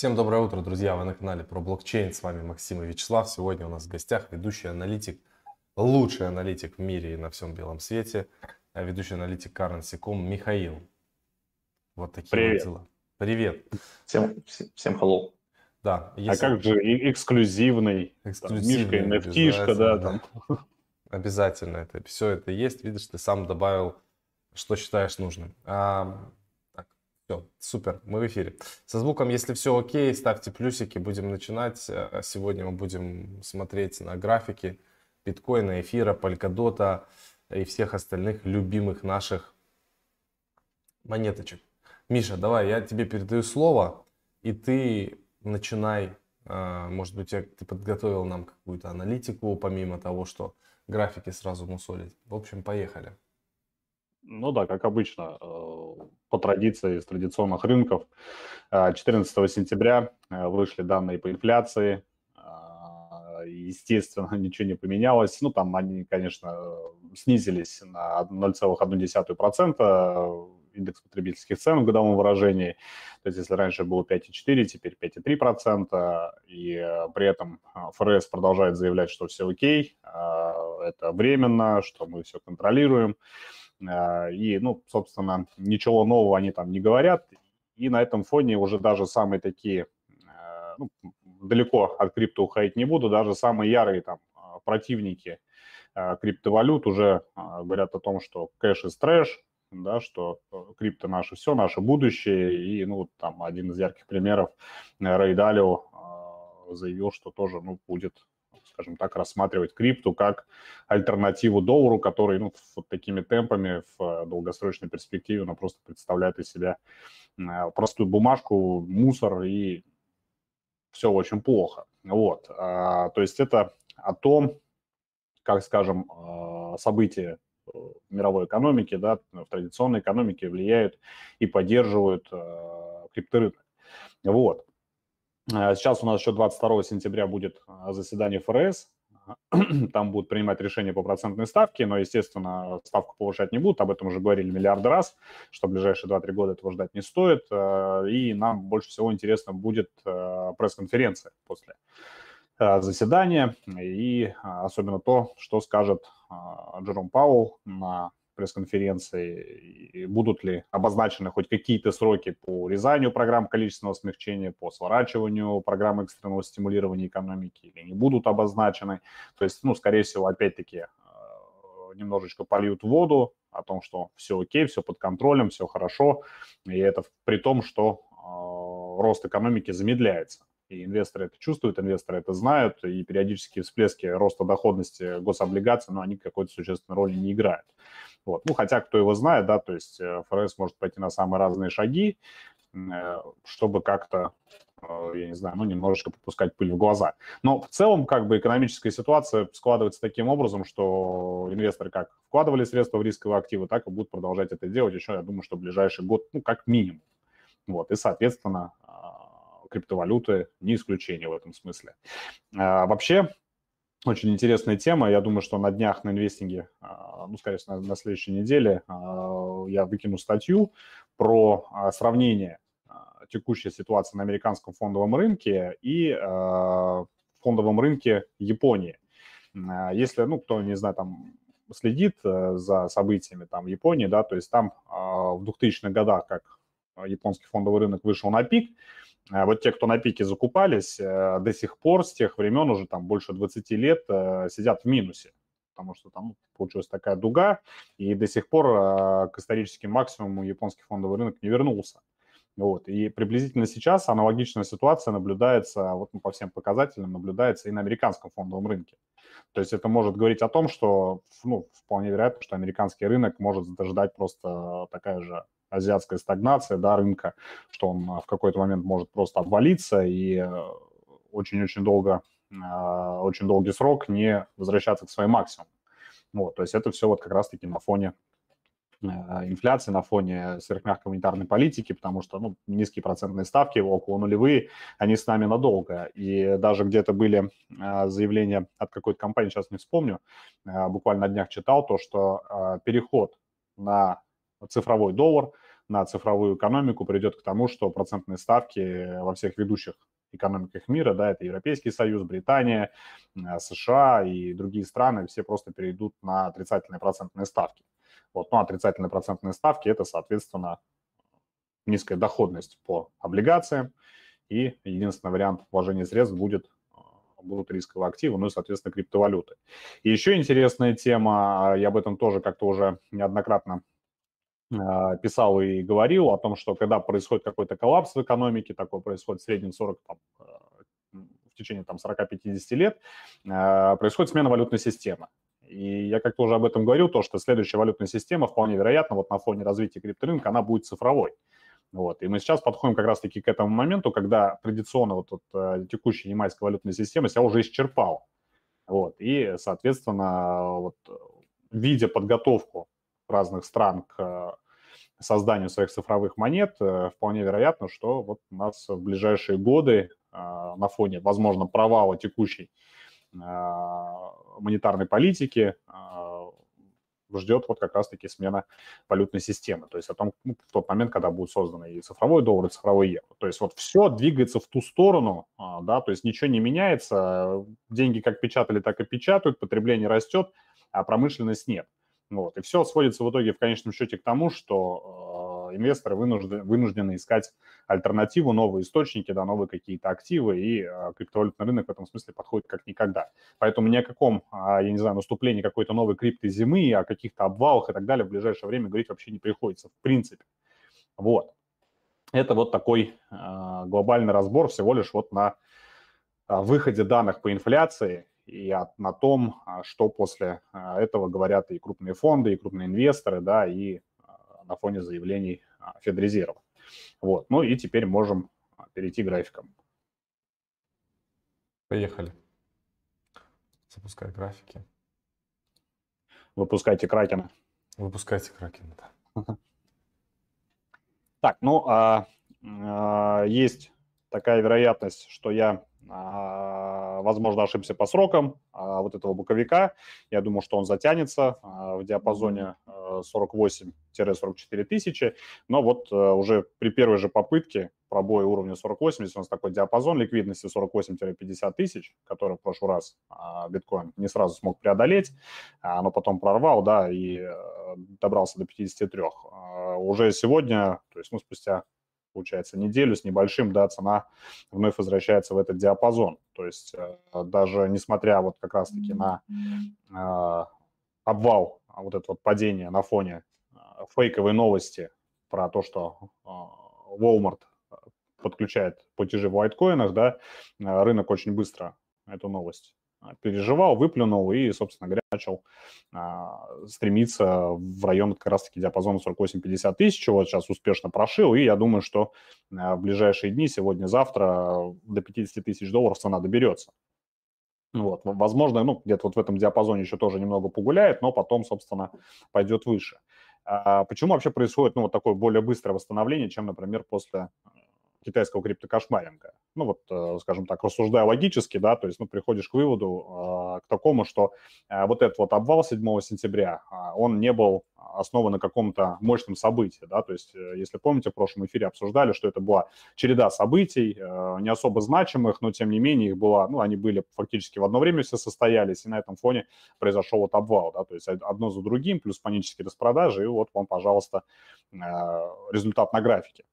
Всем доброе утро, друзья! Вы на канале про блокчейн. С вами Максим и Вячеслав. Сегодня у нас в гостях ведущий аналитик, лучший аналитик в мире и на всем белом свете, а ведущий аналитик Currency.com Михаил. Вот такие Привет. вот дела. Привет. Всем, всем hello. Да, А как же и- эксклюзивный, там, Эксклюзивный, Мишка, nft да, обязательно, там. Обязательно это все это есть. Видишь, ты сам добавил, что считаешь нужным. А, все, супер, мы в эфире. Со звуком, если все окей, ставьте плюсики, будем начинать. А Сегодня мы будем смотреть на графики биткоина, эфира, полькодота и всех остальных любимых наших монеточек. Миша, давай, я тебе передаю слово, и ты начинай. А, Может быть, ты подготовил нам какую-то аналитику, помимо того, что графики сразу мусолить. В общем, поехали. Ну да, как обычно, э, по традиции из традиционных рынков, э, 14 сентября э, вышли данные по инфляции. Э, Естественно, ничего не поменялось. Ну, там они, конечно, э, снизились на 0,1%, индекс потребительских цен в годовом выражении. То есть, если раньше было 5,4, теперь 5,3%. И э, при этом э, ФРС продолжает заявлять, что все окей, э, это временно, что мы все контролируем. Э, И, ну, собственно, ничего нового они там не говорят. И на этом фоне уже даже самые такие, э, ну, далеко от крипто уходить не буду, даже самые ярые там э, противники криптовалют уже говорят о том, что кэш из трэш, да, что э, крипто наше все, наше будущее. И, ну, там один из ярких примеров, э, Рэй Далио э, заявил, что тоже, ну, будет скажем так, рассматривать крипту как альтернативу доллару, который ну, вот такими темпами в э, долгосрочной перспективе она просто представляет из себя э, простую бумажку, мусор и все очень плохо. Вот. А, То есть это о том, как, скажем, э, события мировой экономике, да, в традиционной экономике влияют и поддерживают крипторынок. Вот. Э, Сейчас у нас еще 22 сентября будет э, заседание ФРС. Там будут принимать решения по процентной ставке, но, естественно, ставку повышать не будут. Об этом уже говорили миллиарды раз, что в ближайшие 2-3 года этого ждать не стоит. Э, И нам больше всего интересно будет пресс-конференция после заседания. И особенно то, что скажет Джером Пауэлл на пресс-конференции, будут ли обозначены хоть какие-то сроки по урезанию программ количественного смягчения, по сворачиванию программ экстренного стимулирования экономики, или не будут обозначены. То есть, ну, скорее всего, опять-таки, э, немножечко польют воду о том, что все окей, все под контролем, все хорошо, и это при том, что э, рост экономики замедляется. И инвесторы это чувствуют, инвесторы это знают, и периодические всплески роста доходности гособлигаций, но они какой-то существенной роли не играют. Вот. Ну, хотя, кто его знает, да, то есть э, ФРС может пойти на самые разные шаги, э, чтобы как-то, э, я не знаю, ну, немножечко попускать пыль в глаза. Но в целом, как бы, экономическая ситуация складывается таким образом, что инвесторы как вкладывали средства в рисковые активы, так и будут продолжать это делать еще, я думаю, что в ближайший год, ну, как минимум. Вот, и, соответственно, а, криптовалюты не исключение в этом смысле. А, Вообще, очень интересная тема. Я думаю, что на днях на инвестинге, а, ну, скорее всего, на, следующей неделе а, я выкину статью про а, сравнение текущей ситуации на американском фондовом рынке и фондовом рынке Японии. Если, ну, кто, не знаю, там следит э, за событиями там Японии, да, то есть там в 2000-х годах, как японский фондовый рынок вышел на пик, Вот те, кто на пике закупались, э, до сих пор с тех времен уже там больше 20 лет э, сидят в минусе, потому что там получилась такая дуга, и до сих пор э, к историческим максимуму японский фондовый рынок не вернулся. Вот. И приблизительно сейчас аналогичная ситуация наблюдается, вот ну, по всем показателям, наблюдается и на американском фондовом рынке. То есть это может говорить о том, что ну, вполне вероятно, что американский рынок может ждать просто такая же азиатская стагнация да, рынка, что он в какой-то момент может просто обвалиться и э, очень-очень долго, э, очень долгий срок не возвращаться к своим максимумам. Вот, то есть это все вот как раз-таки на фоне э, инфляции, на фоне сверхмягкой монетарной политики, потому что ну, низкие процентные ставки, около нулевые, они с нами надолго. И даже где-то были э, заявления от какой-то компании, сейчас не вспомню, э, буквально на днях читал то, что переход на цифровой доллар, на цифровую экономику приведет к тому, что процентные ставки во всех ведущих экономиках мира, да, это Европейский Союз, Британия, э, США и другие страны, все просто перейдут на отрицательные процентные ставки. Вот, ну, отрицательные процентные ставки – это, соответственно, низкая доходность по облигациям, и единственный вариант вложения средств будет э, будут рисковые активы, ну и, соответственно, криптовалюты. И еще интересная тема, я об этом тоже как-то уже неоднократно а, писал и говорил о том, что когда происходит какой-то коллапс в экономике, такой происходит в среднем 40, там, э, в течение там, 40-50 лет, а, происходит смена валютной системы. И я как-то уже об этом говорил, то, что следующая валютная система, вполне вероятно, вот на фоне развития крипторынка, она будет цифровой. Вот. И мы сейчас подходим как раз-таки к этому моменту, когда традиционно вот, вот э, текущая немецкая валютная система себя уже исчерпала. Вот. И, соответственно, вот, видя подготовку разных стран к созданию своих цифровых монет, э, вполне вероятно, что вот у нас в ближайшие годы а, на фоне, возможно, провала текущей монетарной политики ждет вот как раз-таки смена валютной системы. То есть о том, ну, в тот момент, когда будет создан и цифровой доллар, и цифровой евро. То есть вот все двигается в ту сторону, да, то есть ничего не меняется, деньги как печатали, так и печатают, потребление растет, а промышленность нет. Вот. И все сводится в итоге в конечном счете к тому, что э, инвесторы вынуждены, вынуждены искать альтернативу, новые источники, да, новые какие-то активы, и э, криптовалютный рынок в этом смысле подходит как никогда. Поэтому ни о каком, э, я не знаю, наступлении какой-то новой криптозимы, о каких-то обвалах и так далее в ближайшее время говорить вообще не приходится, в принципе. Вот. Это вот такой э, глобальный разбор всего лишь вот на э, выходе данных по инфляции и от, на том, а, что после а, этого говорят и крупные фонды, и крупные инвесторы, да, и а, на фоне заявлений Федрезерва. Вот. Ну и теперь можем перейти к графикам. Поехали. Запускай графики. Выпускайте Кракена. Выпускайте Кракена, да. Так, ну, а, а, есть такая вероятность, что я а, возможно, ошибся по срокам а, вот этого боковика. Я думаю, что он затянется а, в диапазоне 48-44 тысячи. Но вот уже при первой же попытке пробоя уровня 48, если у нас такой диапазон ликвидности 48-50 тысяч, который в прошлый раз биткоин не сразу смог преодолеть, но потом прорвал, да, и добрался до 53. Уже сегодня, то есть, ну, спустя получается, неделю с небольшим, да, цена вновь возвращается в этот диапазон. То есть э, даже несмотря вот как раз-таки на э, обвал, а вот это вот падение на фоне э, фейковой новости про то, что Walmart подключает платежи в лайткоинах, да, рынок очень быстро эту новость переживал, выплюнул и, собственно говоря, начал а, стремиться в район как раз-таки диапазона 48-50 тысяч, вот сейчас успешно прошил, и я думаю, что а, в ближайшие дни, сегодня-завтра, до 50 тысяч долларов цена доберется. Вот, возможно, ну, где-то вот в этом диапазоне еще тоже немного погуляет, но потом, собственно, пойдет выше. А почему вообще происходит, ну, вот такое более быстрое восстановление, чем, например, после китайского криптокошмаринга. Ну вот, э, скажем так, рассуждая логически, да, то есть, ну, приходишь к выводу, э, к такому, что э, вот этот вот обвал 7 сентября, он не был основан на каком-то мощном событии, да, то есть, если помните, в прошлом эфире обсуждали, что это была череда событий, не особо значимых, но, тем не менее, их было, ну, они были фактически в одно время все состоялись, и на этом фоне произошел вот обвал, да, то есть одно за другим, плюс панические распродажи, и вот вам, пожалуйста, результат на графике.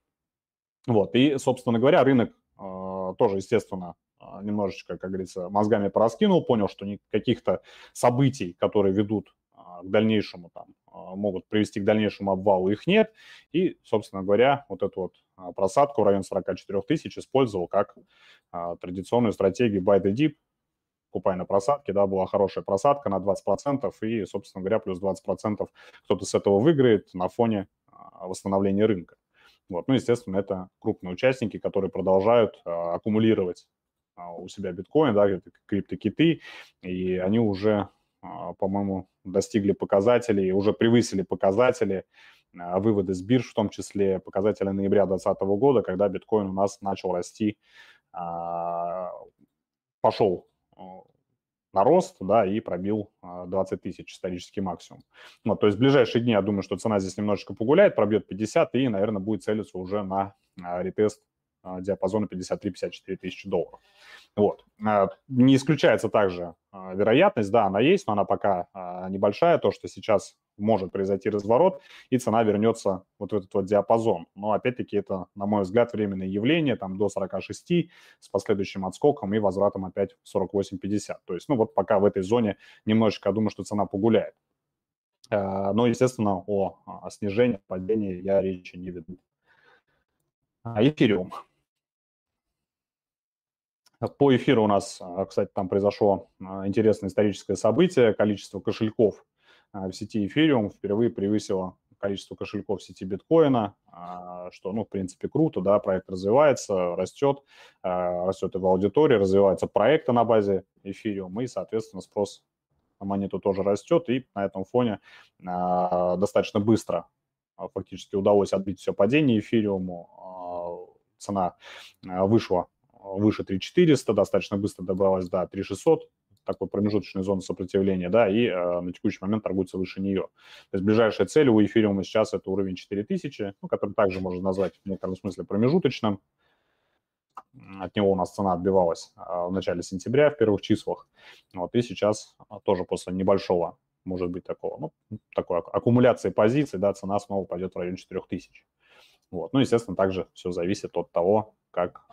Вот, и, собственно говоря, рынок э, тоже, естественно, а, немножечко, как говорится, мозгами пораскинул, понял, что каких-то событий, которые ведут э, к дальнейшему, там, могут привести к дальнейшему обвалу, их нет. И, собственно говоря, вот эту вот просадку в район 44 тысяч использовал как традиционную стратегию buy the dip, купай на просадке, да, была хорошая просадка на 20%, и, собственно говоря, плюс 20% кто-то с этого выиграет на фоне восстановления рынка. Вот. Ну, естественно, это крупные участники, которые продолжают а, аккумулировать а, у себя биткоин, да, это криптокиты, и они уже, а, по-моему, достигли показателей, уже превысили показатели, а, выводы с бирж, в том числе показатели ноября 2020 года, когда биткоин у нас начал расти, а, пошел а, на рост, да, и пробил 20 тысяч исторический максимум. Вот, то есть в ближайшие дни, я думаю, что цена здесь немножечко погуляет, пробьет 50 и, наверное, будет целиться уже на ретест диапазона 53-54 тысячи долларов. Вот. Не исключается также вероятность, да, она есть, но она пока небольшая, то, что сейчас может произойти разворот, и цена вернется вот в этот вот диапазон. Но опять-таки это, на мой взгляд, временное явление, там до 46 с последующим отскоком и возвратом опять в 48-50. То есть, ну вот пока в этой зоне немножечко, я думаю, что цена погуляет. Но, естественно, о, снижении, падении я речи не веду. А эфириум. По эфиру у нас, э, кстати, там произошло э, интересное историческое событие. Количество кошельков – а, в сети Ethereum впервые превысило количество кошельков в сети биткоина, а, что, ну, в принципе, круто, да, проект развивается, растет, а, растет его аудитория, развивается проекты на базе Ethereum, и, соответственно, спрос на монету тоже растет, и на этом фоне достаточно быстро фактически удалось отбить все падение Ethereum, цена вышла выше 3400, достаточно быстро добралась до 3600, такой промежуточной зоны сопротивления, да, и э, на текущий момент торгуется выше нее. То есть ближайшая цель у эфириума сейчас это уровень 4000, ну, который также можно назвать в некотором смысле промежуточным. От него у нас цена отбивалась э, в начале сентября, в первых числах. Вот, и сейчас а, тоже после небольшого, может быть, такого, ну, такой аккумуляции позиций, да, цена снова пойдет в районе 4000. Вот. Ну, естественно, также все зависит от того, как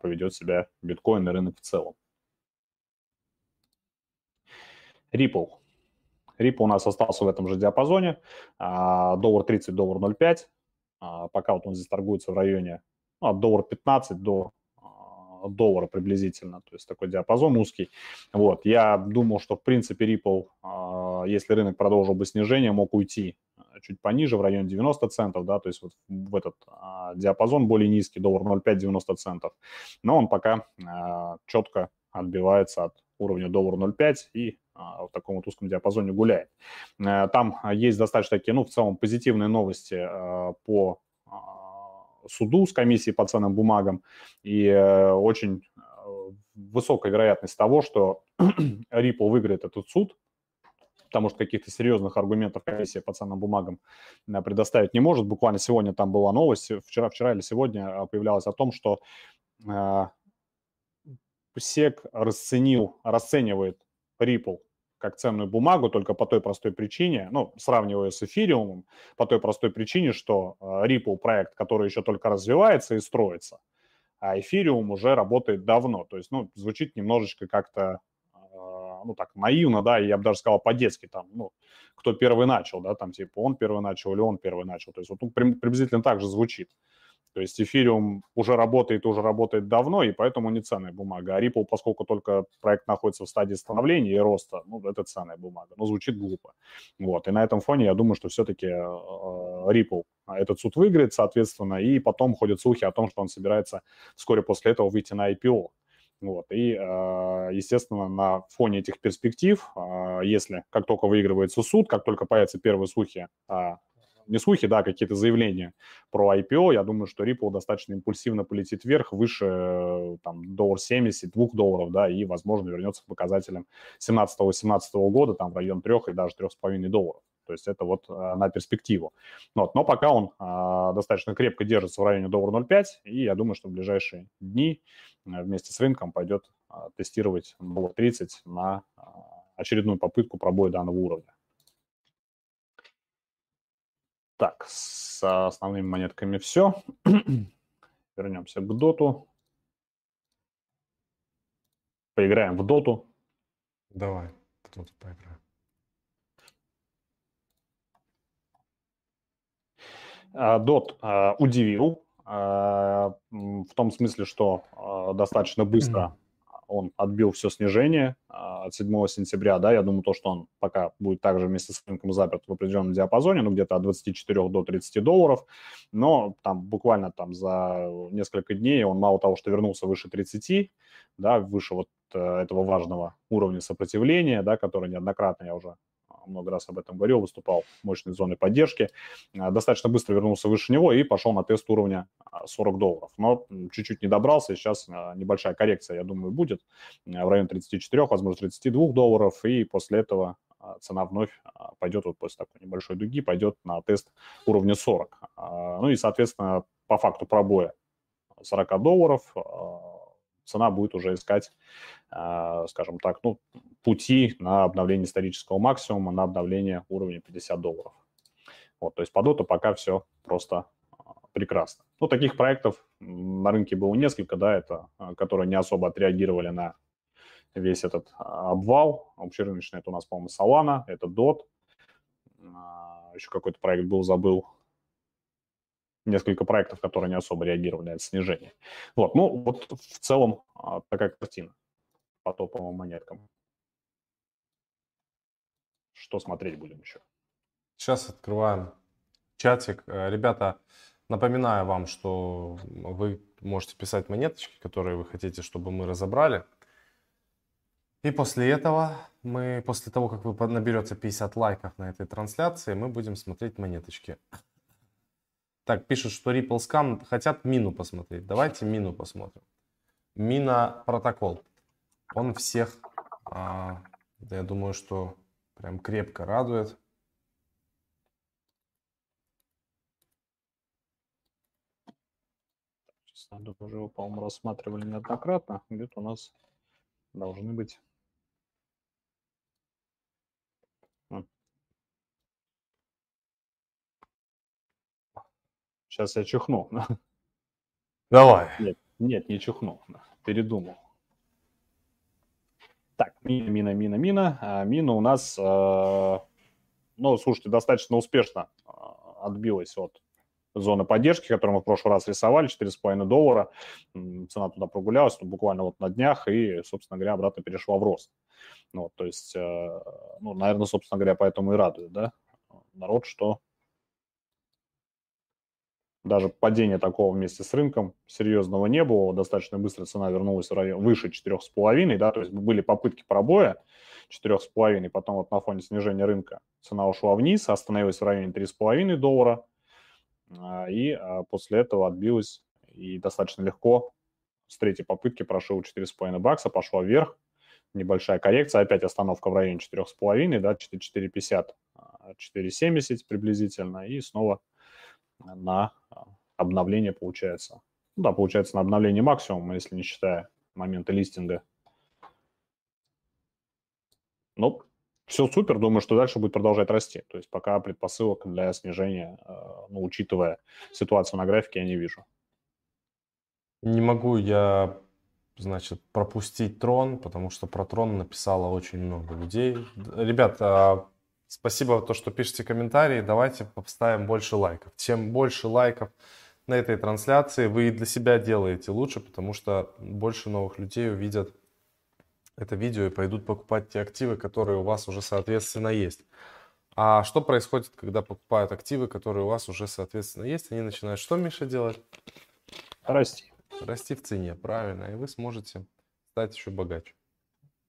поведет себя биткоин и рынок в целом. Ripple. Ripple у нас остался в этом же диапазоне. А, доллар 30, доллар 0,5. А, пока вот он здесь торгуется в районе ну, от доллара 15 до а, доллара приблизительно, то есть такой диапазон узкий. Вот, я думал, что в принципе Ripple, если рынок продолжил бы снижение, мог уйти чуть пониже, в районе 90 центов, да, то есть вот в этот диапазон более низкий, доллар 0,5-90 центов. Но он пока четко отбивается от уровня доллар 0,5 и а, в таком вот узком диапазоне гуляет. Э, там есть достаточно такие, ну, в целом позитивные новости э, по а, суду с комиссией по ценным бумагам и э, очень высокая вероятность того, что Ripple выиграет этот суд, потому что каких-то серьезных аргументов комиссия по ценным бумагам предоставить не может. Буквально сегодня там была новость, вчера, вчера или сегодня появлялась о том, что СЕК расценил, расценивает Ripple как ценную бумагу только по той простой причине, ну, сравнивая с эфириумом, по той простой причине, что э, Ripple проект, который еще только развивается и строится, а эфириум уже работает давно. То есть, ну, звучит немножечко как-то, э, ну, так, наивно, да, я бы даже сказал по-детски, там, ну, кто первый начал, да, там, типа, он первый начал или он первый начал. То есть, вот ну, приблизительно так же звучит. То есть эфириум уже работает, уже работает давно, и поэтому не ценная бумага. А Ripple, поскольку только проект находится в стадии становления и роста, ну, это ценная бумага. Но звучит глупо. Вот. И на этом фоне я думаю, что все-таки э, э, Ripple этот суд выиграет, соответственно, и потом ходят слухи о том, что он собирается вскоре после этого выйти на IPO. Вот. И, э, естественно, на фоне этих перспектив, если как только выигрывается суд, как только появятся первые слухи о не слухи, да, какие-то заявления про IPO, я думаю, что Ripple достаточно импульсивно полетит вверх, выше э, там доллар 70, 2 долларов, да, и, возможно, вернется к показателям 17-18 года, там в район 3 и даже 3,5 долларов. То есть это вот а, на перспективу. Вот. Но пока он а, достаточно крепко держится в районе доллара 0,5, и я думаю, что в ближайшие дни а, вместе с рынком пойдет а, тестировать доллар 30 на а, очередную попытку пробоя данного уровня. Так, с основными монетками все. Вернемся к доту. Поиграем в доту. Давай, в доту поиграем. А, дот а, удивил а, в том смысле, что достаточно быстро он отбил все снижение а, от 7 сентября, да, я думаю, то, что он пока будет также вместе с рынком заперт в определенном диапазоне, ну, где-то от 24 до 30 долларов, но там буквально там за несколько дней он мало того, что вернулся выше 30, да, выше вот э, этого важного уровня сопротивления, да, который неоднократно я уже много раз об этом говорил, выступал мощной зоной поддержки, достаточно быстро вернулся выше него и пошел на тест уровня 40 долларов. Но чуть-чуть не добрался, сейчас небольшая коррекция, я думаю, будет в районе 34, возможно, 32 долларов, и после этого цена вновь пойдет вот после такой небольшой дуги, пойдет на тест уровня 40. Ну и, соответственно, по факту пробоя 40 долларов цена будет уже искать, скажем так, ну, пути на обновление исторического максимума, на обновление уровня 50 долларов. Вот, то есть по доту пока все просто прекрасно. Ну, таких проектов на рынке было несколько, да, это, которые не особо отреагировали на весь этот обвал. Общерыночный это у нас, по-моему, Solana, это DOT. Еще какой-то проект был, забыл, несколько проектов, которые не особо реагировали на это снижение. Вот, ну, вот в целом а, такая картина по топовым монеткам. Что смотреть будем еще? Сейчас открываем чатик. Э, ребята, напоминаю вам, что вы можете писать монеточки, которые вы хотите, чтобы мы разобрали. И после этого мы, после того, как вы наберете 50 лайков на этой трансляции, мы будем смотреть монеточки. Так, пишут, что Ripple Scam хотят Мину посмотреть. Давайте Мину посмотрим. Мина протокол. Он всех, а, я думаю, что прям крепко радует. Надо уже по-моему, рассматривали неоднократно. Где-то у нас должны быть Сейчас я чихну. Давай. Нет, нет, не чихну. Передумал. Так, мина, мина, мина, мина. А, мина у нас, э, ну, слушайте, достаточно успешно э, отбилась от зоны поддержки, которую мы в прошлый раз рисовали, 4,5 доллара. Цена туда прогулялась ну, буквально вот на днях и, собственно говоря, обратно перешла в рост. Ну, то есть, э, ну, наверное, собственно говоря, поэтому и радует, да, народ, что даже падения такого вместе с рынком серьезного не было. Достаточно быстро цена вернулась в район выше 4,5, да, то есть были попытки пробоя 4,5, потом вот на фоне снижения рынка цена ушла вниз, остановилась в районе 3,5 доллара, а, и а, после этого отбилась и достаточно легко с третьей попытки прошел 4,5 бакса, пошла вверх, небольшая коррекция, опять остановка в районе 4,5, да, 4,50, 4,70 а, приблизительно, и снова на а, обновление получается. Ну, да, получается на обновление максимума, если не считая момента листинга. Ну, все супер, думаю, что дальше будет продолжать расти. То есть пока предпосылок для снижения, а, ну, учитывая ситуацию на графике, я не вижу. Не могу я, значит, пропустить трон, потому что про трон написало очень много людей. Ребята, Спасибо, то, что пишете комментарии. Давайте поставим больше лайков. Чем больше лайков на этой трансляции, вы и для себя делаете лучше, потому что больше новых людей увидят это видео и пойдут покупать те активы, которые у вас уже, соответственно, есть. А что происходит, когда покупают активы, которые у вас уже, соответственно, есть? Они начинают что, Миша, делать? Расти. Расти в цене, правильно. И вы сможете стать еще богаче.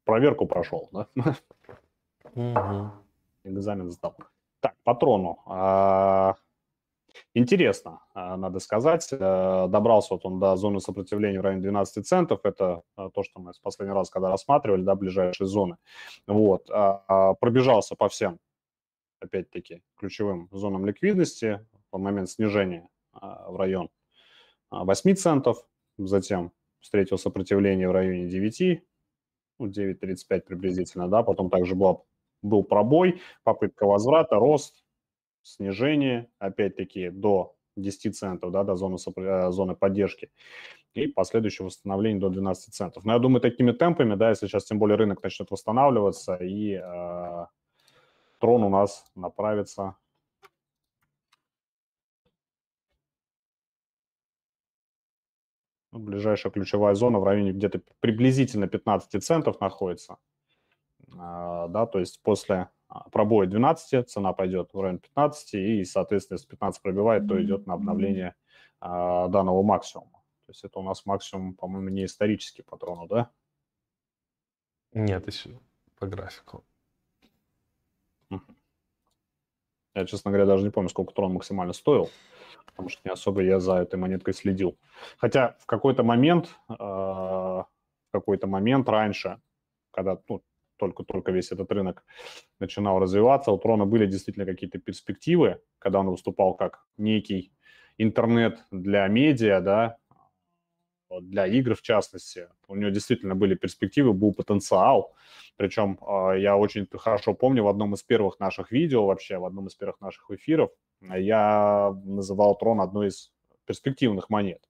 Проверку прошел, да? Угу экзамен сдал. Так, патрону. А, интересно, а, надо сказать. Э, добрался вот он до зоны сопротивления в районе 12 центов. Это э, то, что мы в последний раз, когда рассматривали, да, ближайшие зоны. Вот. А, пробежался по всем, опять-таки, ключевым зонам ликвидности в момент снижения в район 8 центов. Затем встретил сопротивление в районе 9, 9.35 ну, приблизительно, да, потом также была был пробой, попытка возврата, рост, снижение, опять-таки до 10 центов, да, до зоны, э, зоны поддержки, и последующее восстановление до 12 центов. Но я думаю, такими темпами, да, если сейчас тем более рынок начнет восстанавливаться, и э, трон у нас направится ближайшая ключевая зона в районе где-то приблизительно 15 центов находится. А, да, то есть после а, пробоя 12 цена пойдет в район 15, и, соответственно, если 15 пробивает, то идет на обновление а, данного максимума. То есть это у нас максимум, по-моему, не исторический патрону, да? Нет, еще по графику. Я, честно говоря, даже не помню, сколько трон максимально стоил, потому что не особо я за этой монеткой следил. Хотя в какой-то момент, в какой-то момент раньше, когда ну, только-только весь этот рынок начинал развиваться, у Трона были действительно какие-то перспективы, когда он выступал как некий интернет для медиа, да, для игр в частности. У него действительно были перспективы, был потенциал. Причем а, я очень хорошо помню в одном из первых наших видео, вообще в одном из первых наших эфиров, я называл Трон одной из перспективных монет.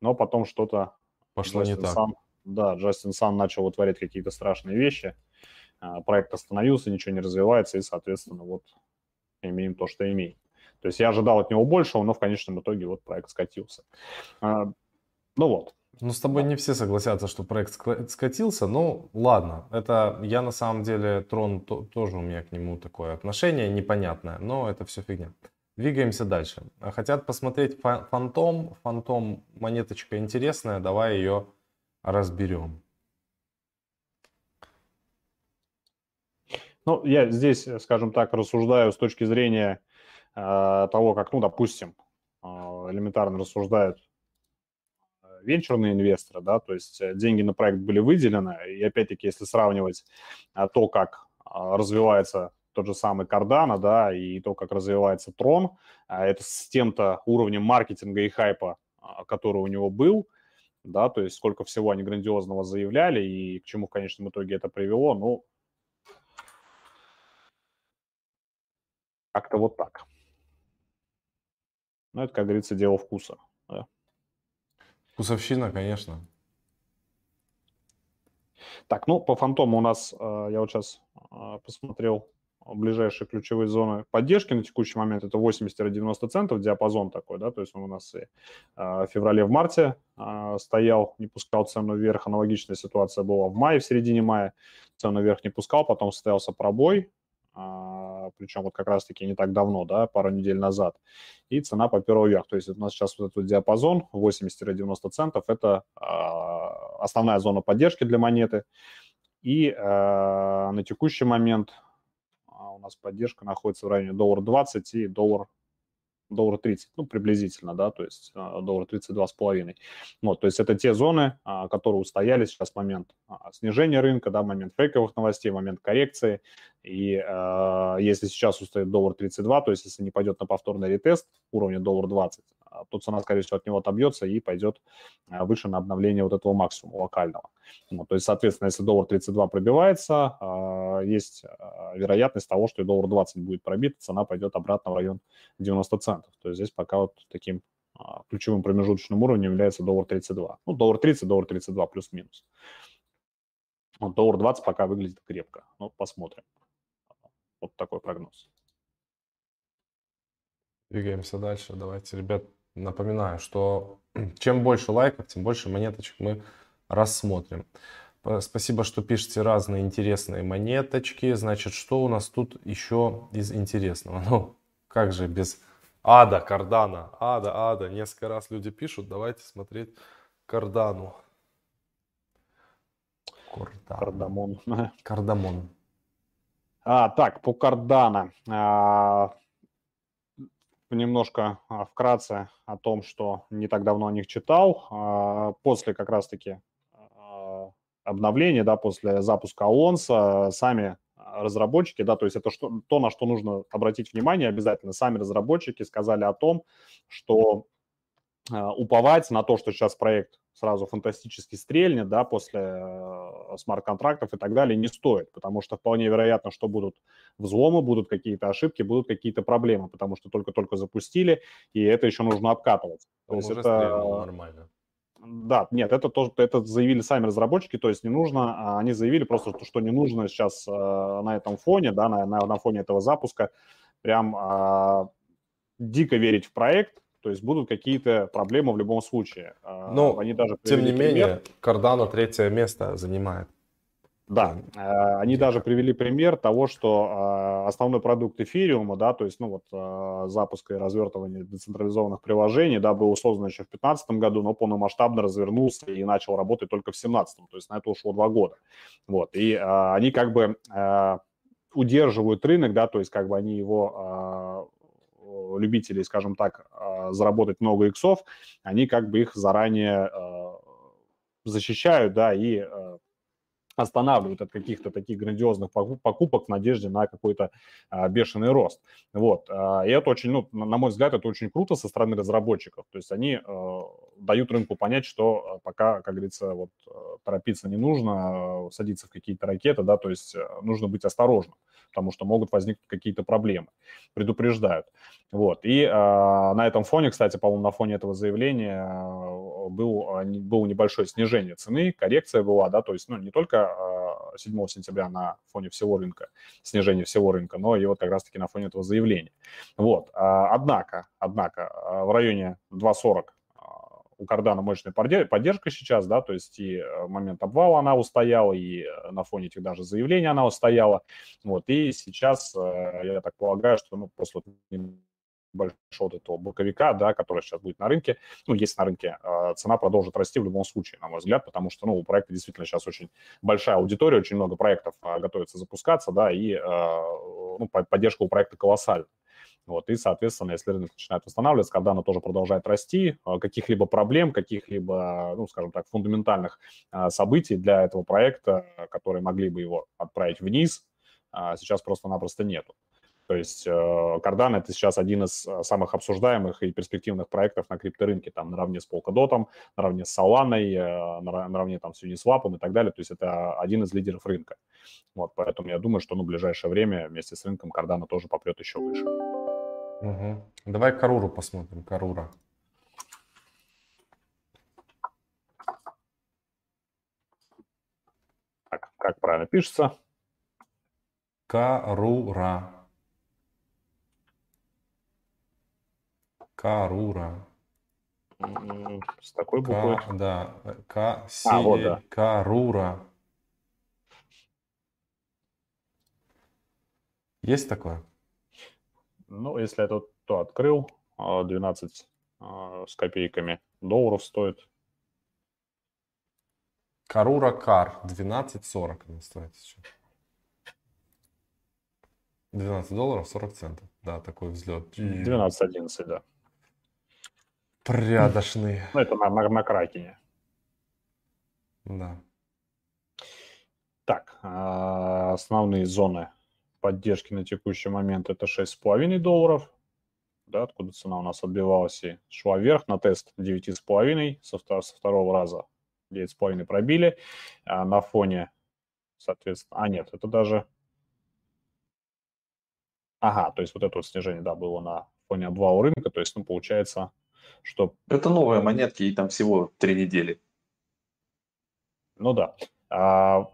Но потом что-то... Пошло не так. Сан, да, Джастин Сан начал вытворять какие-то страшные вещи. А, проект остановился, ничего не развивается, и, соответственно, вот имеем то, что имеем. То есть я ожидал от него большего, но в конечном итоге вот проект скатился. А, ну вот. Ну, с тобой не все согласятся, что проект скатился. Ну, ладно. Это я на самом деле, Трон то, тоже у меня к нему такое отношение непонятное, но это все фигня. Двигаемся дальше. Хотят посмотреть Фантом. Фантом монеточка интересная. Давай ее разберем. Ну, я здесь, скажем так, рассуждаю с точки зрения э, того, как, ну, допустим, э, элементарно рассуждают венчурные инвесторы, да, то есть э, деньги на проект были выделены, и опять-таки, если сравнивать а, то, как развивается тот же самый Cardano, да, и то, как развивается Tron, это с тем-то уровнем маркетинга и хайпа, который у него был, да, то есть сколько всего они грандиозного заявляли и к чему в конечном итоге это привело, ну, как-то вот так. Ну, это, как говорится, дело вкуса. Да. Вкусовщина, конечно. Так, ну, по фантому у нас, э, я вот сейчас э, посмотрел ближайшие ключевые зоны поддержки на текущий момент, это 80-90 центов, диапазон такой, да, то есть он у нас и э, в феврале, в марте стоял, не пускал цену вверх, аналогичная ситуация была в мае, в середине мая, цену вверх не пускал, потом состоялся пробой, а, причем вот как раз-таки не так давно, да, пару недель назад, и цена поперла вверх. То есть у нас сейчас вот этот диапазон 80-90 центов, это а, основная зона поддержки для монеты, и а, на текущий момент у нас поддержка находится в районе доллар 20 и доллар доллар 30, ну, приблизительно, да, то есть а, доллар 32,5. Вот, то есть это те зоны, а, которые устояли сейчас момент а, снижения рынка, да, момент фейковых новостей, момент коррекции. И э, если сейчас устоит доллар 32, то есть если не пойдет на повторный ретест уровня доллар 20, то цена, скорее всего, от него отобьется и пойдет выше на обновление вот этого максимума локального. Вот, то есть, соответственно, если доллар 32 пробивается, есть вероятность того, что и доллар 20 будет пробит, цена пойдет обратно в район 90 центов. То есть здесь пока вот таким а, ключевым промежуточным уровнем является доллар 32. Ну, доллар 30, доллар 32 плюс-минус. Вот доллар 20 пока выглядит крепко. Ну, посмотрим. Вот такой прогноз. Двигаемся дальше. Давайте, ребят, напоминаю, что чем больше лайков, тем больше монеточек мы рассмотрим. Спасибо, что пишете разные интересные монеточки. Значит, что у нас тут еще из интересного? Ну, как же без Ада, Кардана. Ада, Ада. Несколько раз люди пишут. Давайте смотреть Кардану. Кардамон. Кардамон. А, так, по Кардана. А, немножко а, вкратце о том, что не так давно о них читал. А, после как раз-таки а, обновления, да, после запуска Алонса, сами разработчики, да, то есть это что, то, на что нужно обратить внимание обязательно. Сами разработчики сказали о том, что уповать на то, что сейчас проект сразу фантастически стрельнет, да, после э, смарт-контрактов и так далее, не стоит, потому что вполне вероятно, что будут взломы, будут какие-то ошибки, будут какие-то проблемы, потому что только-только запустили, и это еще нужно обкатывать. То есть это нормально. Да, нет, это тоже это заявили сами разработчики, то есть не нужно, а они заявили просто, что не нужно сейчас э, на этом фоне, да, на, на, на фоне этого запуска прям э, дико верить в проект, то есть будут какие-то проблемы в любом случае. А, ну, они даже тем не пример. менее, Cardano третье место занимает. Да, э, они даже привели пример того, что э, основной продукт эфириума, да, то есть, ну вот запуск и развертывание децентрализованных приложений, да, был создан еще в 2015 году, но полномасштабно развернулся и начал работать только в 2017, то есть на это ушло два года. Вот, и они как бы удерживают рынок, да, то есть как бы они его любителей, скажем так, э, заработать много иксов, они как бы их заранее э, защищают, да, и останавливают от каких-то таких грандиозных покупок в надежде на какой-то а, бешеный рост. Вот. А, и это очень, ну, на мой взгляд, это очень круто со стороны разработчиков. То есть они дают рынку понять, что пока, как говорится, вот торопиться не нужно, садиться в какие-то ракеты, да, то есть нужно быть осторожным, потому что могут возникнуть какие-то проблемы. Предупреждают. Вот. И э, на этом фоне, кстати, по-моему, на фоне этого заявления был, было небольшое снижение цены, коррекция была, да, то есть, ну, не только 7 а, сентября на фоне всего рынка, снижение всего рынка, но и вот как раз-таки на фоне этого заявления. Вот. А, однако, однако а, в районе 2.40 у Кардана мощная поддержка сейчас, да, то есть и момент обвала она устояла, и на фоне этих даже заявлений она устояла, вот, и сейчас, я так полагаю, что, ну, после большого этого боковика, да, который сейчас будет на рынке, ну, есть на рынке, а, цена продолжит расти в любом случае, на мой взгляд, потому что, ну, у проекта действительно сейчас очень большая аудитория, очень много проектов а, готовится запускаться, да, и, ну, поддержка у проекта колоссальна. Вот, и, соответственно, если рынок начинает восстанавливаться, когда оно тоже продолжает расти, каких-либо проблем, каких-либо, ну, скажем так, фундаментальных событий для этого проекта, которые могли бы его отправить вниз, сейчас просто-напросто нету. То есть э, Cardano это сейчас один из э, самых обсуждаемых и перспективных проектов на крипторынке, там наравне с Polkadot, наравне с Solana, э, наравне там с Uniswap и так далее. То есть это один из лидеров рынка. Вот, поэтому я думаю, что ну, в ближайшее время вместе с рынком Cardano тоже попрет еще выше. Угу. Давай Каруру посмотрим. Карура. Так, как правильно пишется? Карура. Карура. С такой буквой? К, да. К, а, вот, да. Карура. Есть такое? Ну, если я тут то открыл, 12 а, а, с копейками долларов стоит. Карура Кар 12.40 она стоит сейчас. 12 долларов 40 центов. Да, такой взлет. 12.11, да. Порядочный. Ну, это на, на, на Кракене. Да. Так, а, основные зоны поддержки на текущий момент это 6,5 долларов, да, откуда цена у нас отбивалась и шла вверх на тест 9,5 со, втор- со второго раза 9,5 пробили. А на фоне, соответственно, а нет, это даже... Ага, то есть вот это вот снижение, да, было на фоне обвала рынка, то есть, ну, получается, что... Это новые монетки, и там всего три недели. Ну да. А,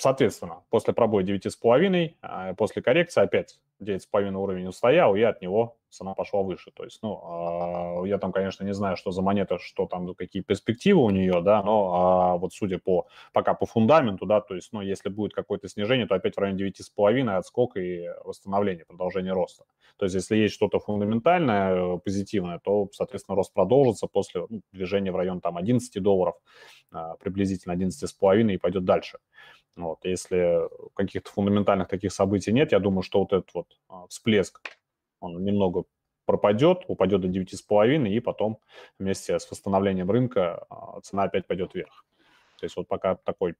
соответственно, после пробоя 9,5, а, после коррекции опять 9,5 уровень устоял, и от него цена пошла выше. То есть, ну, а, я там, конечно, не знаю, что за монета, что там, какие перспективы у нее, да, но а, вот судя по, пока по фундаменту, да, то есть, ну, если будет какое-то снижение, то опять в районе 9,5 отскок и восстановление, продолжение роста. То есть, если есть что-то фундаментальное, позитивное, то, соответственно, рост продолжится после ну, движения в район там 11 долларов, приблизительно 11,5 и пойдет дальше. Вот. Если каких-то фундаментальных таких событий нет, я думаю, что вот этот вот всплеск он немного пропадет, упадет до 9,5, и потом вместе с восстановлением рынка а, цена опять пойдет вверх. То есть вот пока такой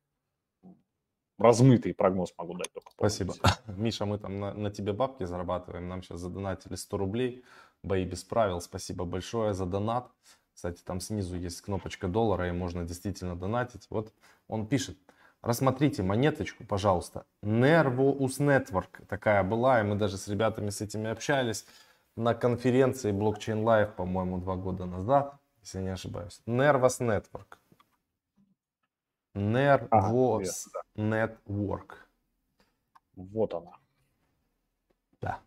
размытый прогноз могу дать только. Спасибо. Миша, мы там на, на тебе бабки зарабатываем, нам сейчас задонатили 100 рублей, бои без правил, спасибо большое за донат. Кстати, там снизу есть кнопочка доллара, и можно действительно донатить. Вот он пишет, Рассмотрите монеточку, пожалуйста. Nervous Network такая была, и мы даже с ребятами с этими общались на конференции Blockchain Live, по-моему, два года назад, если не ошибаюсь. Nervous Network. Nervous ага, Network. Вот она. Да.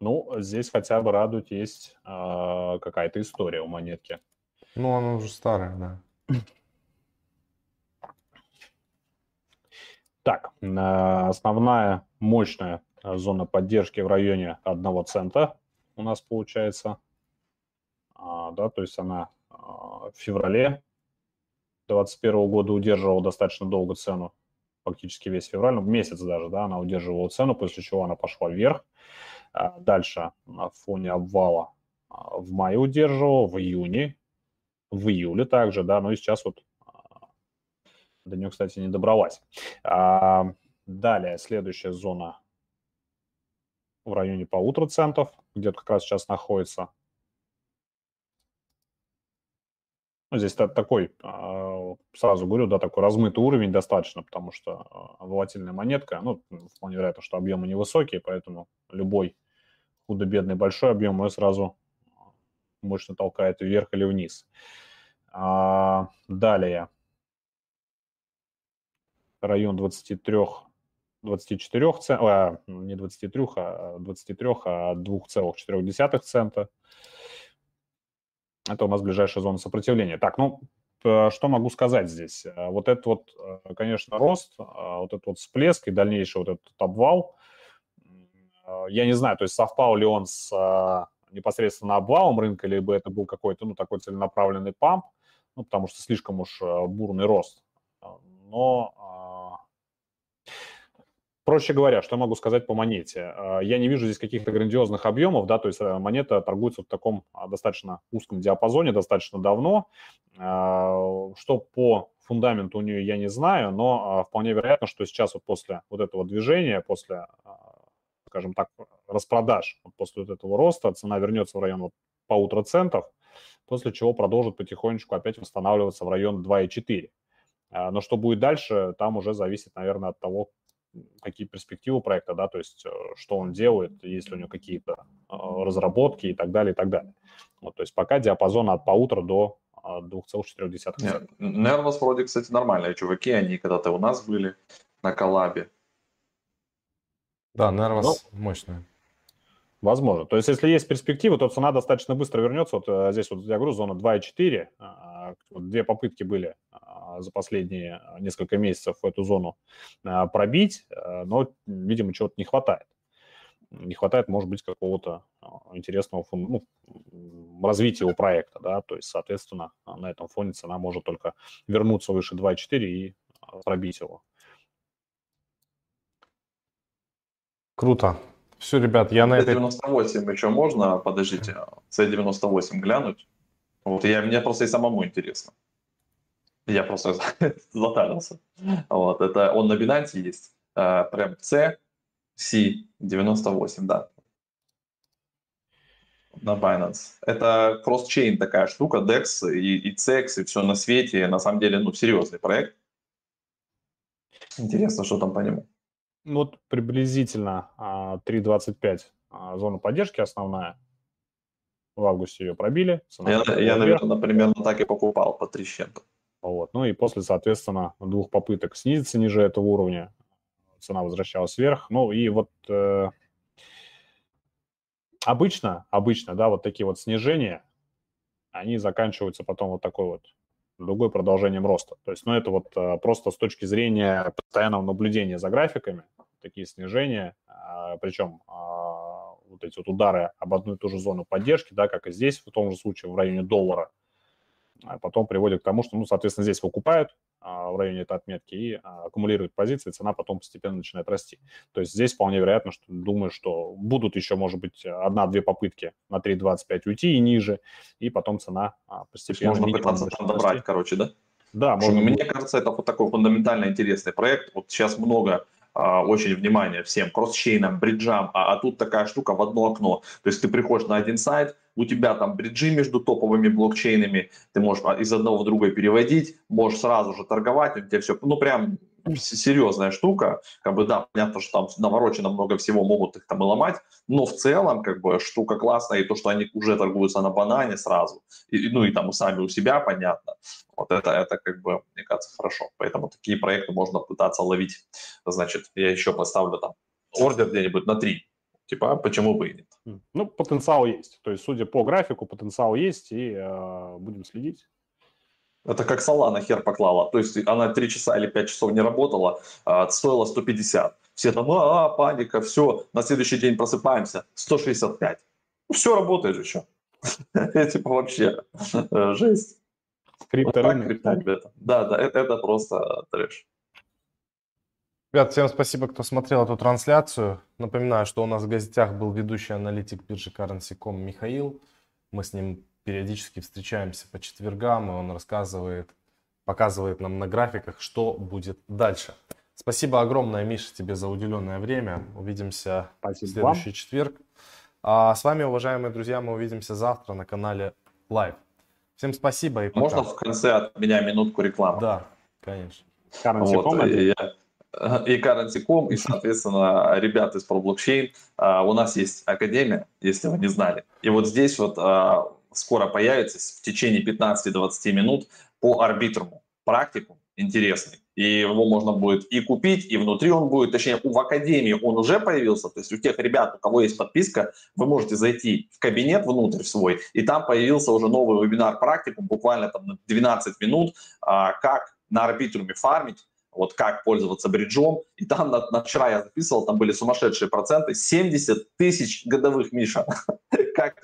Ну, здесь хотя бы радует есть э, какая-то история у монетки. Ну, она уже старая, да. Так, основная мощная зона поддержки в районе 1 цента у нас получается. А, да, то есть она а, в феврале 2021 года удерживала достаточно долго цену, фактически весь февраль, ну, месяц даже, да, она удерживала цену, после чего она пошла вверх. А дальше на фоне обвала в мае удерживал, в июне, в июле также, да, ну и сейчас вот до нее, кстати, не добралась. Далее, следующая зона в районе полутора центов, где как раз сейчас находится. Ну, здесь такой, а, сразу говорю, да, такой размытый уровень достаточно, потому что а, волатильная монетка, ну, вполне вероятно, что объемы невысокие, поэтому любой худо-бедный большой объем ее сразу мощно толкает вверх или вниз. А, далее. Район 23 24 центов, а, не 23, а 23, а 2,4 цента. Это у нас ближайшая зона сопротивления. Так, ну, что могу сказать здесь? Э, вот этот вот, э, конечно, рост, э, вот этот вот всплеск и дальнейший вот этот обвал, я не знаю, то есть совпал ли он с непосредственно обвалом рынка, либо это был какой-то, ну, такой целенаправленный памп, ну, потому что слишком уж бурный рост. Но Проще говоря, что могу сказать по монете? А, я не вижу здесь каких-то грандиозных объемов, да, то есть э, монета торгуется в таком а, достаточно узком диапазоне достаточно давно. А, что по фундаменту у нее я не знаю, но вполне вероятно, что сейчас вот после вот этого движения, после, скажем так, распродаж, после вот этого роста, цена вернется в район вот полутора центов, после чего продолжит потихонечку опять восстанавливаться в район 2,4. Но что будет дальше, там уже зависит, наверное, от того, какие перспективы проекта, да, то есть э, что он делает, есть ли у него какие-то э, разработки и так далее, и так далее. Вот, то есть пока диапазон от полутора до 2,4. Nervous вроде, кстати, нормальные чуваки, они когда-то у нас были на коллабе. Да, Nervous ну, мощная. Возможно. То есть, если есть перспективы, то цена достаточно быстро вернется. Вот э, здесь вот я говорю, зона 2,4. А, вот две попытки были а, за последние несколько месяцев эту зону а, пробить, но, видимо, чего-то не хватает. Не хватает, может быть, какого-то интересного ну, развития у проекта, да, то есть, соответственно, на этом фоне цена может только вернуться выше 2,4 и пробить его. Круто. Все, ребят, я на этой... 98 еще можно, подождите, C98 глянуть? Вот я, мне просто и самому интересно. Я просто затарился. Вот, это он на Binance есть. А, прям C, C98, да. На Binance. Это кросс-чейн такая штука, DEX и, и CEX, и все на свете. На самом деле, ну, серьезный проект. Интересно, что там по нему. Ну, вот приблизительно 3.25 а, а, зона поддержки основная. В августе ее пробили. Я, я наверное, примерно так и покупал по 3 Вот. Ну и после, соответственно, двух попыток снизиться ниже этого уровня, цена возвращалась вверх. Ну и вот э, обычно, обычно, да, вот такие вот снижения, они заканчиваются потом вот такой вот другой продолжением роста. То есть, ну, это вот а, просто с точки зрения постоянного наблюдения за графиками, такие снижения, а, причем а, вот эти вот удары об одну и ту же зону поддержки, да, как и здесь, в том же случае в районе доллара, потом приводит к тому, что, ну, соответственно, здесь выкупают, в районе этой отметки и аккумулирует позиции, цена потом постепенно начинает расти. То есть здесь вполне вероятно, что думаю, что будут еще, может быть, одна-две попытки на 3.25 уйти и ниже, и потом цена постепенно... можно пытаться там добрать, расти. короче, да? Да, можно. Мне кажется, это вот такой фундаментально интересный проект. Вот сейчас много а, очень внимание всем кросс-чейнам, бриджам, а, а тут такая штука в одно окно. То есть ты приходишь на один сайт, у тебя там бриджи между топовыми блокчейнами, ты можешь а, из одного в другой переводить, можешь сразу же торговать, у тебя все, ну прям серьезная штука, как бы, да, понятно, что там наворочено много всего, могут их там и ломать, но в целом, как бы, штука классная, и то, что они уже торгуются на банане сразу, и, ну, и там сами у себя, понятно, вот это, это, как бы, мне кажется, хорошо, поэтому такие проекты можно пытаться ловить, значит, я еще поставлю там ордер где-нибудь на три, типа, а почему бы и нет. Ну, потенциал есть, то есть, судя по графику, потенциал есть, и э, будем следить. Это как Солана хер поклала. То есть она 3 часа или 5 часов не работала, а стоила 150. Все там, а, паника, все, на следующий день просыпаемся, 165. Ну, все работает же еще. Типа вообще э, жесть. Крипторынок. Да, да, это просто трэш. Ребят, всем спасибо, кто смотрел эту трансляцию. Напоминаю, что у нас в гостях был ведущий аналитик биржи Currency.com Михаил. Мы с ним периодически встречаемся по четвергам, и он рассказывает, показывает нам на графиках, что будет дальше. Спасибо огромное, Миша, тебе за уделенное время. Увидимся спасибо в следующий вам. четверг. А с вами, уважаемые друзья, мы увидимся завтра на канале Live. Всем спасибо и пока. Можно в конце от меня минутку рекламы? Да, конечно. Вот, и, я, и Currency.com, и, соответственно, ребята из ProBlockchain. Uh, у нас есть академия, если вы не знали. И вот здесь вот uh, скоро появится в течение 15-20 минут по арбитруму практику интересный. И его можно будет и купить, и внутри он будет, точнее, в Академии он уже появился, то есть у тех ребят, у кого есть подписка, вы можете зайти в кабинет внутрь свой, и там появился уже новый вебинар практику, буквально там на 12 минут, а, как на Arbitrum е фармить, вот как пользоваться бриджом. И там на, на вчера я записывал, там были сумасшедшие проценты, 70 тысяч годовых, Миша. как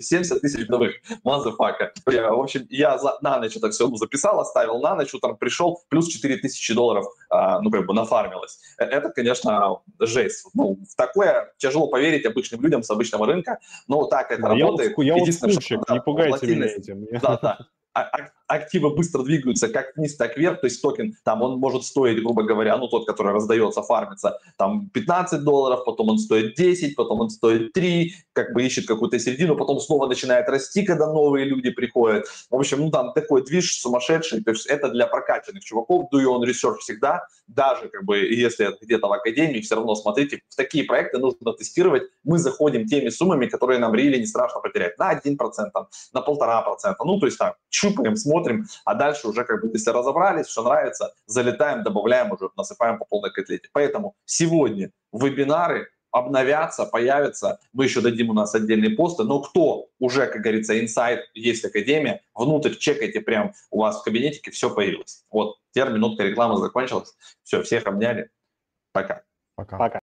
70 тысяч годовых, motherfucker. В общем, я за, на ночь это все записал, оставил на ночь, утром пришел, плюс 4 тысячи долларов, а, ну, как бы нафармилось. Э, это, конечно, жесть. Ну, в такое тяжело поверить обычным людям с обычного рынка, но так это я работает. Вот, я вот скучек, да, не пугайте меня этим. Да, да. А, а, активы быстро двигаются как вниз, так вверх, то есть токен, там он может стоить, грубо говоря, ну тот, который раздается, фармится, там 15 долларов, потом он стоит 10, потом он стоит 3, как бы ищет какую-то середину, потом снова начинает расти, когда новые люди приходят. В общем, ну там такой движ сумасшедший, то есть это для прокачанных чуваков, do your own research всегда, даже как бы если где-то в академии, все равно смотрите, в такие проекты нужно тестировать, мы заходим теми суммами, которые нам рили не страшно потерять, на 1%, на 1,5%, ну то есть там щупаем, смотрим, смотрим, а дальше уже как бы если разобрались, все нравится, залетаем, добавляем уже, насыпаем по полной котлете. Поэтому сегодня вебинары обновятся, появятся, мы еще дадим у нас отдельные посты, но кто уже, как говорится, инсайт, есть академия, внутрь чекайте прям у вас в кабинетике, все появилось. Вот, теперь минутка рекламы закончилась, все, всех обняли, пока. Пока. Пока.